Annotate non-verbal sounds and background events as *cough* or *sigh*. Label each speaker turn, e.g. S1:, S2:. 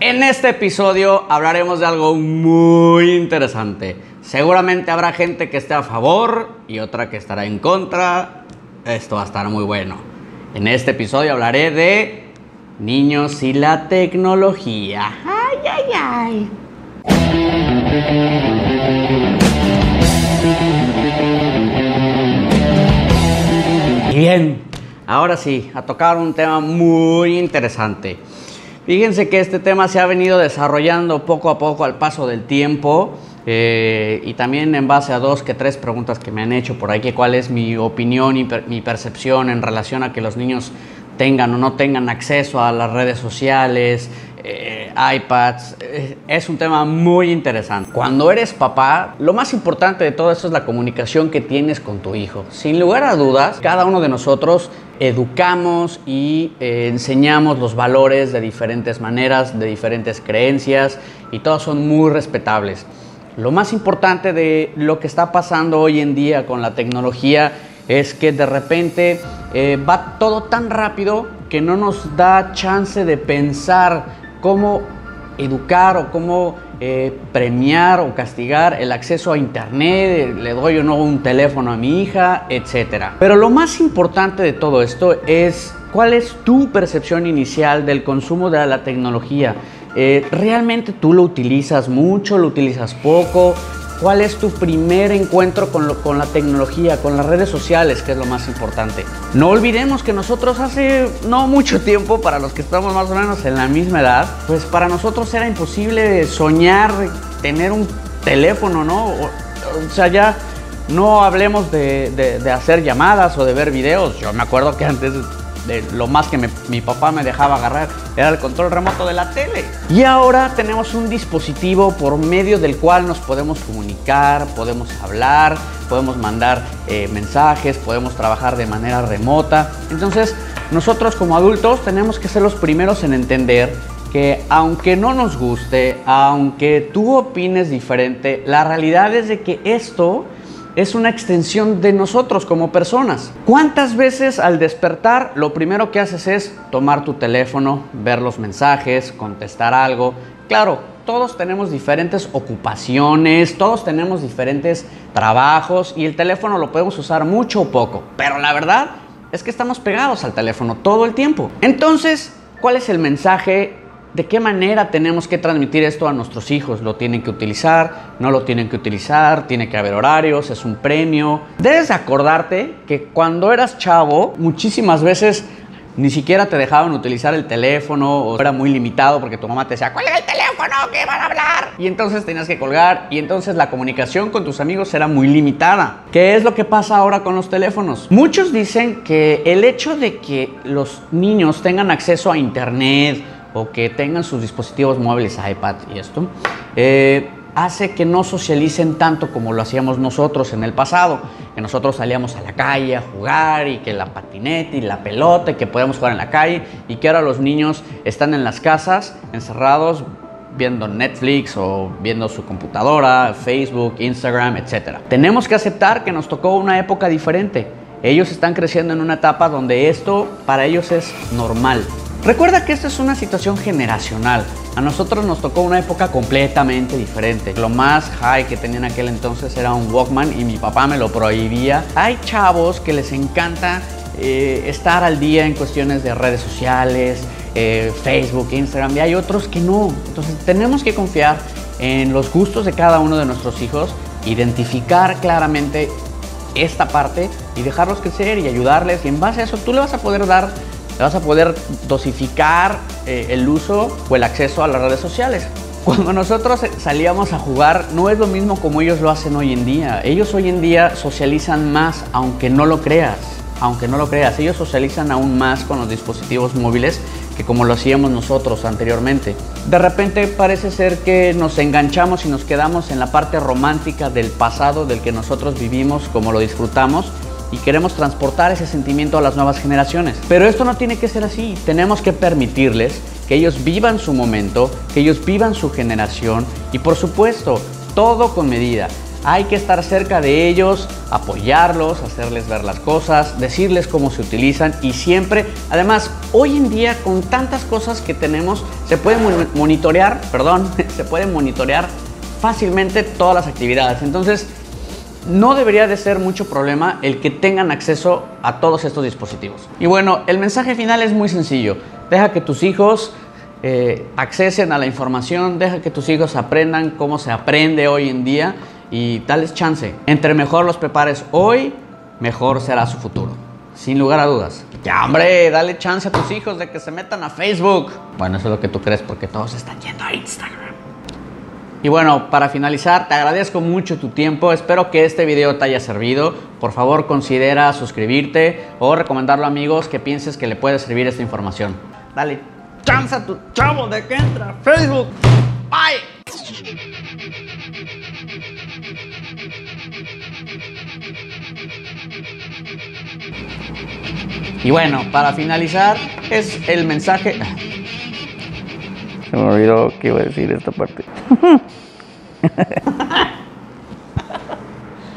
S1: En este episodio hablaremos de algo muy interesante. Seguramente habrá gente que esté a favor y otra que estará en contra. Esto va a estar muy bueno. En este episodio hablaré de niños y la tecnología. Ay, ay, ay. Bien, ahora sí, a tocar un tema muy interesante. Fíjense que este tema se ha venido desarrollando poco a poco al paso del tiempo eh, y también en base a dos que tres preguntas que me han hecho por ahí, que cuál es mi opinión y mi percepción en relación a que los niños tengan o no tengan acceso a las redes sociales, eh, iPads. Eh, es un tema muy interesante. Cuando eres papá, lo más importante de todo esto es la comunicación que tienes con tu hijo. Sin lugar a dudas, cada uno de nosotros educamos y eh, enseñamos los valores de diferentes maneras, de diferentes creencias y todos son muy respetables. Lo más importante de lo que está pasando hoy en día con la tecnología es que de repente va todo tan rápido que no nos da chance de pensar cómo educar o cómo eh, premiar o castigar el acceso a internet, le doy o no un teléfono a mi hija, etc. Pero lo más importante de todo esto es cuál es tu percepción inicial del consumo de la tecnología. Eh, ¿Realmente tú lo utilizas mucho, lo utilizas poco? ¿Cuál es tu primer encuentro con, con, la tecnología, con las redes sociales, que es lo más importante? No olvidemos que nosotros hace no mucho *laughs* tiempo, para los que estamos más o menos en la misma edad, pues para nosotros era imposible soñar tener un teléfono, ¿no? O, sea, ya no hablemos de, de hacer llamadas o de ver videos. Yo me acuerdo que antes lo más que mi papá me dejaba agarrar era el control remoto de la tele. Y ahora tenemos un dispositivo por medio del cual nos podemos comunicar, podemos hablar, podemos mandar eh, mensajes, podemos trabajar de manera remota. Entonces, nosotros como adultos tenemos que ser los primeros en entender que aunque no nos guste, aunque tú opines diferente, la realidad es de que esto es una extensión de nosotros como personas. ¿Cuántas veces al despertar lo primero que haces es tomar tu teléfono, ver los mensajes, contestar algo? Claro, todos tenemos diferentes ocupaciones, todos tenemos diferentes trabajos y el teléfono lo podemos usar mucho o poco, pero la verdad es que estamos pegados al teléfono todo el tiempo. Entonces, ¿cuál es el mensaje ¿De qué manera tenemos que transmitir esto a nuestros hijos? ¿Lo tienen que utilizar? ¿No lo tienen que utilizar? ¿Tiene que haber horarios? ¿Es un premio? Debes acordarte que cuando eras chavo, muchísimas veces ni siquiera te dejaban utilizar el teléfono o era muy limitado porque tu mamá te decía, es el teléfono, que van a hablar. Y entonces tenías que colgar y entonces la comunicación con tus amigos era muy limitada. ¿Qué es lo que pasa ahora con los teléfonos? Muchos dicen que el hecho de que los niños tengan acceso a internet, que tengan sus dispositivos móviles, iPad y esto, eh, hace que no socialicen tanto como lo hacíamos nosotros en el pasado, que nosotros salíamos a la calle a jugar y que la patineta y la pelota y que podíamos jugar en la calle y que ahora los niños están en las casas encerrados viendo Netflix o viendo su computadora, Facebook, Instagram, etc. Tenemos que aceptar que nos tocó una época diferente. Ellos están creciendo en una etapa donde esto para ellos es normal. Recuerda que esta es una situación generacional. A nosotros nos tocó una época completamente diferente. Lo más high que tenía en aquel entonces era un Walkman y mi papá me lo prohibía. Hay chavos que les encanta eh, estar al día en cuestiones de redes sociales, eh, Facebook, Instagram, y hay otros que no. Entonces tenemos que confiar en los gustos de cada uno de nuestros hijos, identificar claramente esta parte y dejarlos crecer y ayudarles. Y en base a eso tú le vas a poder dar le vas a poder dosificar eh, el uso o el acceso a las redes sociales. *laughs* Cuando nosotros salíamos a jugar no es lo mismo como ellos lo hacen hoy en día. Ellos hoy en día socializan más aunque no lo creas. Aunque no lo creas, ellos socializan aún más con los dispositivos móviles que como lo hacíamos nosotros anteriormente. De repente parece ser que nos enganchamos y nos quedamos en la parte romántica del pasado del que nosotros vivimos, como lo disfrutamos, y queremos transportar ese sentimiento a las nuevas generaciones. Pero esto no tiene que ser así. Tenemos que permitirles que ellos vivan su momento, que ellos vivan su generación y por supuesto, todo con medida. hay que estar cerca de ellos, apoyarlos, hacerles ver las cosas, decirles cómo se utilizan y siempre, además, hoy en día con tantas cosas que tenemos, se puede monitorear, perdón, *laughs* se puede monitorear fácilmente todas las actividades. Entonces, no debería de ser mucho problema el que tengan acceso a todos estos dispositivos. Y bueno, el mensaje final es muy sencillo. Deja que tus hijos eh, accesen a la información, deja que tus hijos aprendan cómo se aprende hoy en día y dales chance. Entre mejor los prepares hoy, mejor será su futuro. Sin lugar a dudas. Ya, hombre, dale chance a tus hijos de que se metan a Facebook. Bueno, eso es lo que tú crees porque todos están yendo a Instagram. Y bueno, para finalizar, te agradezco mucho tu tiempo. Espero que este video te haya servido. Por favor, considera suscribirte o recomendarlo a amigos que pienses que le puede servir esta información. Dale chance a tu chavo de que entra Facebook. Bye. Y bueno, para finalizar, es el mensaje. Me olvidó que iba a decir esta parte. *laughs*